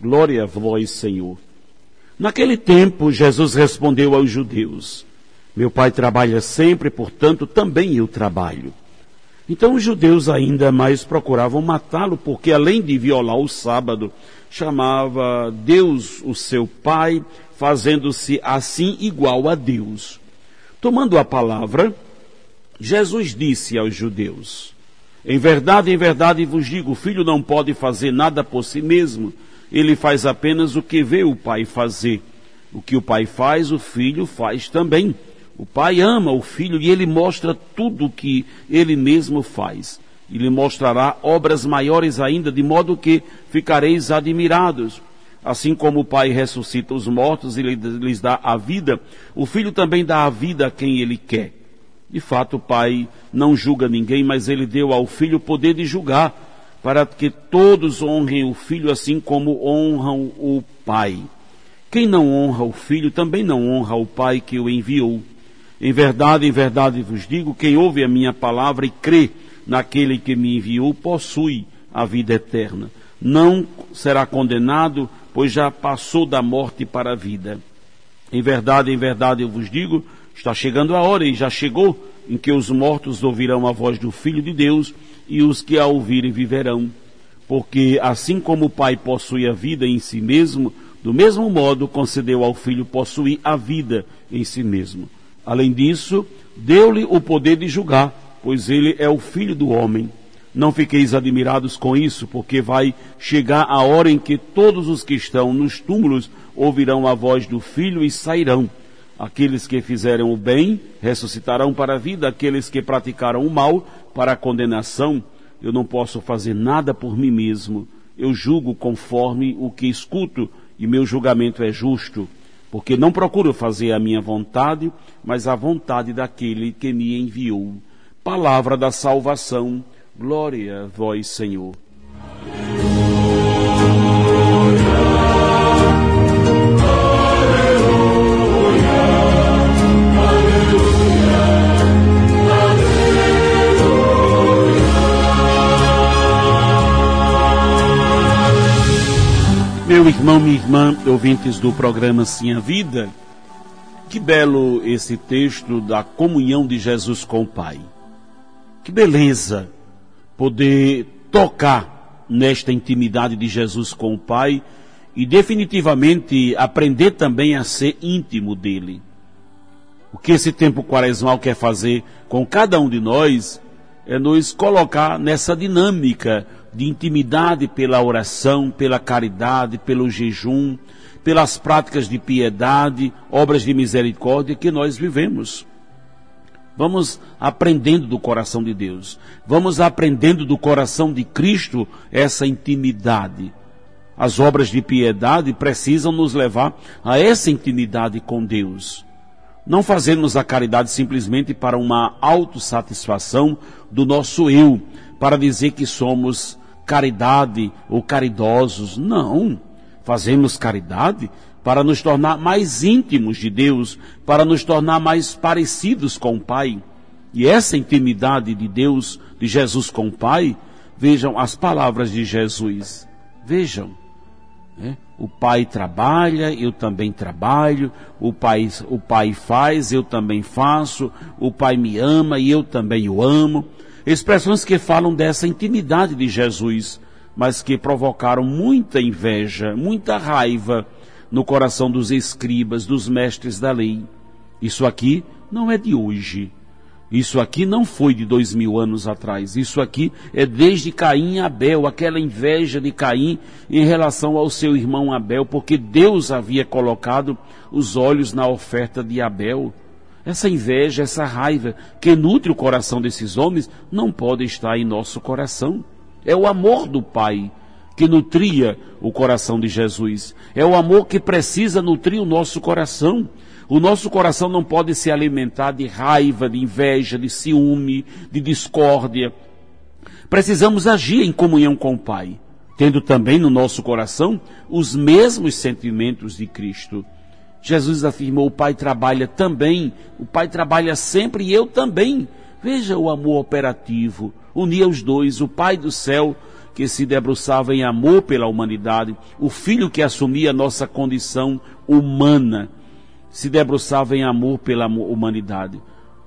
Glória a vós, Senhor. Naquele tempo, Jesus respondeu aos judeus: Meu pai trabalha sempre, portanto, também eu trabalho. Então os judeus ainda mais procuravam matá-lo, porque além de violar o sábado, chamava Deus o seu pai, fazendo-se assim igual a Deus. Tomando a palavra, Jesus disse aos judeus: em verdade, em verdade vos digo: o filho não pode fazer nada por si mesmo, ele faz apenas o que vê o pai fazer. O que o pai faz, o filho faz também. O pai ama o filho e ele mostra tudo o que ele mesmo faz. E lhe mostrará obras maiores ainda, de modo que ficareis admirados. Assim como o pai ressuscita os mortos e lhes dá a vida, o filho também dá a vida a quem ele quer. De fato, o Pai não julga ninguém, mas ele deu ao Filho o poder de julgar, para que todos honrem o Filho assim como honram o Pai. Quem não honra o Filho também não honra o Pai que o enviou. Em verdade, em verdade vos digo: quem ouve a minha palavra e crê naquele que me enviou, possui a vida eterna. Não será condenado, pois já passou da morte para a vida. Em verdade, em verdade eu vos digo: Está chegando a hora, e já chegou, em que os mortos ouvirão a voz do Filho de Deus, e os que a ouvirem viverão. Porque assim como o Pai possui a vida em si mesmo, do mesmo modo concedeu ao Filho possuir a vida em si mesmo. Além disso, deu-lhe o poder de julgar, pois ele é o Filho do homem. Não fiqueis admirados com isso, porque vai chegar a hora em que todos os que estão nos túmulos ouvirão a voz do Filho e sairão. Aqueles que fizeram o bem ressuscitarão para a vida, aqueles que praticaram o mal para a condenação. Eu não posso fazer nada por mim mesmo. Eu julgo conforme o que escuto e meu julgamento é justo, porque não procuro fazer a minha vontade, mas a vontade daquele que me enviou. Palavra da salvação. Glória a vós, Senhor. Irmão, minha irmã, ouvintes do programa Sim a Vida, que belo esse texto da comunhão de Jesus com o Pai. Que beleza poder tocar nesta intimidade de Jesus com o Pai e definitivamente aprender também a ser íntimo dele. O que esse tempo quaresmal quer fazer com cada um de nós é nos colocar nessa dinâmica de intimidade pela oração, pela caridade, pelo jejum, pelas práticas de piedade, obras de misericórdia que nós vivemos. Vamos aprendendo do coração de Deus. Vamos aprendendo do coração de Cristo essa intimidade. As obras de piedade precisam nos levar a essa intimidade com Deus. Não fazermos a caridade simplesmente para uma autossatisfação do nosso eu, para dizer que somos caridade ou caridosos. Não. Fazemos caridade para nos tornar mais íntimos de Deus, para nos tornar mais parecidos com o Pai. E essa intimidade de Deus, de Jesus com o Pai, vejam as palavras de Jesus. Vejam. Né? O pai trabalha, eu também trabalho. O pai, o pai faz, eu também faço. O pai me ama e eu também o amo. Expressões que falam dessa intimidade de Jesus, mas que provocaram muita inveja, muita raiva no coração dos escribas, dos mestres da lei. Isso aqui não é de hoje. Isso aqui não foi de dois mil anos atrás. Isso aqui é desde Caim e Abel, aquela inveja de Caim em relação ao seu irmão Abel, porque Deus havia colocado os olhos na oferta de Abel. Essa inveja, essa raiva que nutre o coração desses homens não pode estar em nosso coração. É o amor do Pai que nutria o coração de Jesus. É o amor que precisa nutrir o nosso coração. O nosso coração não pode se alimentar de raiva, de inveja, de ciúme, de discórdia. Precisamos agir em comunhão com o Pai, tendo também no nosso coração os mesmos sentimentos de Cristo. Jesus afirmou: o Pai trabalha também, o Pai trabalha sempre e eu também. Veja o amor operativo, unia os dois, o Pai do céu que se debruçava em amor pela humanidade, o Filho que assumia nossa condição humana, se debruçava em amor pela humanidade.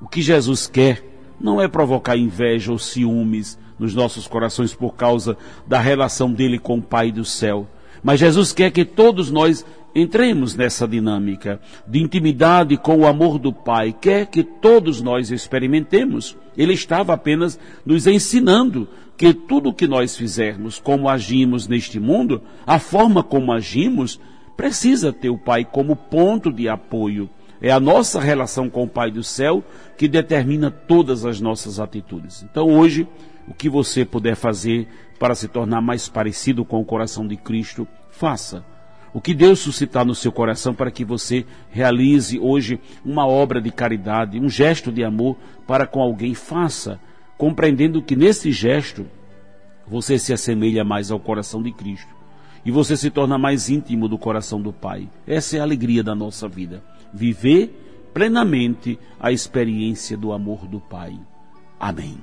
O que Jesus quer não é provocar inveja ou ciúmes nos nossos corações por causa da relação dele com o Pai do céu. Mas Jesus quer que todos nós entremos nessa dinâmica de intimidade com o amor do Pai, quer que todos nós experimentemos. Ele estava apenas nos ensinando que tudo o que nós fizermos, como agimos neste mundo, a forma como agimos, precisa ter o Pai como ponto de apoio. É a nossa relação com o Pai do céu que determina todas as nossas atitudes. Então hoje, o que você puder fazer para se tornar mais parecido com o coração de Cristo, faça o que Deus suscitar no seu coração para que você realize hoje uma obra de caridade, um gesto de amor para com alguém, faça, compreendendo que nesse gesto você se assemelha mais ao coração de Cristo e você se torna mais íntimo do coração do Pai. Essa é a alegria da nossa vida, viver plenamente a experiência do amor do Pai. Amém.